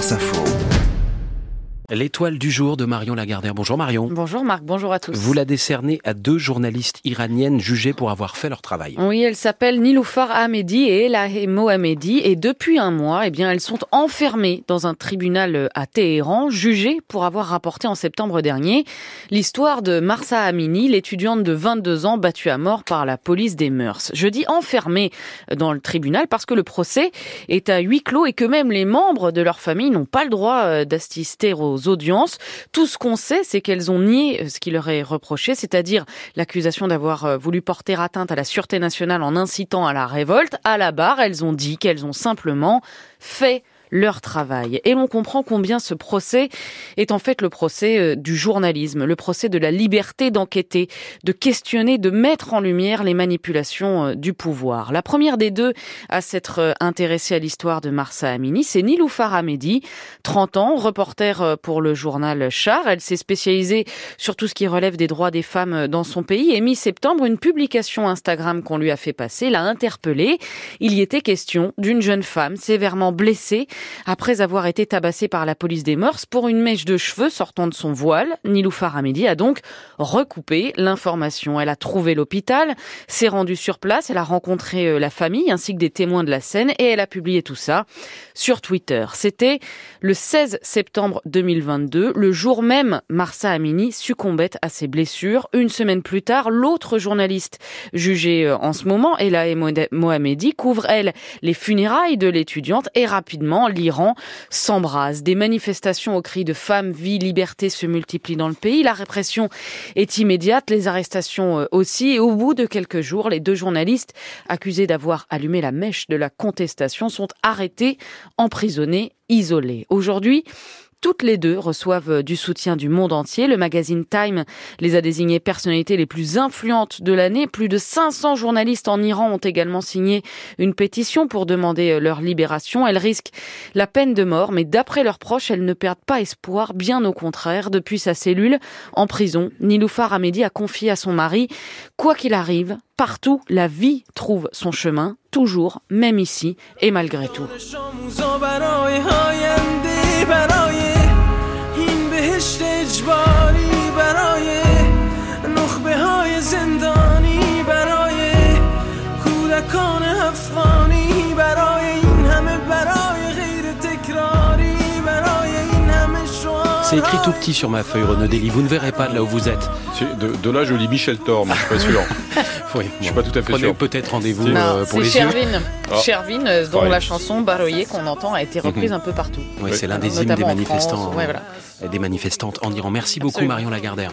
France Info. L'étoile du jour de Marion Lagardère. Bonjour Marion. Bonjour Marc, bonjour à tous. Vous la décernez à deux journalistes iraniennes jugées pour avoir fait leur travail. Oui, elles s'appellent Niloufar Ahmedi et Elahe Mohamedi et depuis un mois, eh bien, elles sont enfermées dans un tribunal à Téhéran, jugées pour avoir rapporté en septembre dernier l'histoire de Marsa Amini, l'étudiante de 22 ans battue à mort par la police des mœurs. Je dis enfermées dans le tribunal parce que le procès est à huis clos et que même les membres de leur famille n'ont pas le droit euh, d'assister aux audiences. Tout ce qu'on sait, c'est qu'elles ont nié ce qui leur est reproché, c'est-à-dire l'accusation d'avoir euh, voulu porter atteinte à la sûreté nationale en incitant à la révolte. À la barre, elles ont dit qu'elles ont simplement fait leur travail. Et l'on comprend combien ce procès est en fait le procès euh, du journalisme, le procès de la liberté d'enquêter, de questionner, de mettre en lumière les manipulations euh, du pouvoir. La première des deux à s'être euh, intéressée à l'histoire de Marsa Amini, c'est Niloufar Hamedi, 30 ans, reporter pour le journal Char. Elle s'est spécialisée sur tout ce qui relève des droits des femmes dans son pays et mi-septembre, une publication Instagram qu'on lui a fait passer l'a interpellée. Il y était question d'une jeune femme sévèrement blessée après avoir été tabassée par la police des mœurs pour une mèche de cheveux sortant de son voile. Niloufar Hamedi a donc recoupé l'information. Elle a trouvé l'hôpital, s'est rendue sur place, elle a rencontré euh, la famille ainsi que des témoins de la scène et elle a publié tout ça sur Twitter. C'était le 16 septembre 2022, le jour même Marsa Amini succombait à ses blessures. Une semaine plus tard, l'autre journaliste jugée euh, en ce moment, Elahe Mohamedi, couvre elle les funérailles de l'étudiante et rapidement l'Iran s'embrase. Des manifestations au cri de femmes, vie, liberté se multiplient dans le pays. La répression est immédiate, les arrestations euh, aussi. Et au bout de quelques jours, les deux journalistes accusés d'avoir allumé la mèche de la contestation sont arrêtés, emprisonnés, isolés. Aujourd'hui, toutes les deux reçoivent du soutien du monde entier. Le magazine Time les a désignées personnalités les plus influentes de l'année. Plus de 500 journalistes en Iran ont également signé une pétition pour demander leur libération. Elles risquent la peine de mort, mais d'après leurs proches, elles ne perdent pas espoir. Bien au contraire, depuis sa cellule en prison, Niloufar Hamedi a confié à son mari, quoi qu'il arrive, partout, la vie trouve son chemin, toujours, même ici et malgré tout. C'est écrit tout petit sur ma feuille, Renaud Dely. Vous ne verrez pas de là où vous êtes. De, de là, je lis Michel Thor, mais je suis pas sûr. oui, je suis pas tout à fait Prenez sûr. peut-être rendez-vous euh, pour c'est les Chervin. yeux. Ah. Chervin, euh, dont Ouais. la chanson Baroyer qu'on entend a été reprise un peu partout. Oui, c'est l'un des hymnes des manifestants, France, ouais, voilà. euh, des manifestantes en Iran. Merci beaucoup Absolument. Marion Lagardère.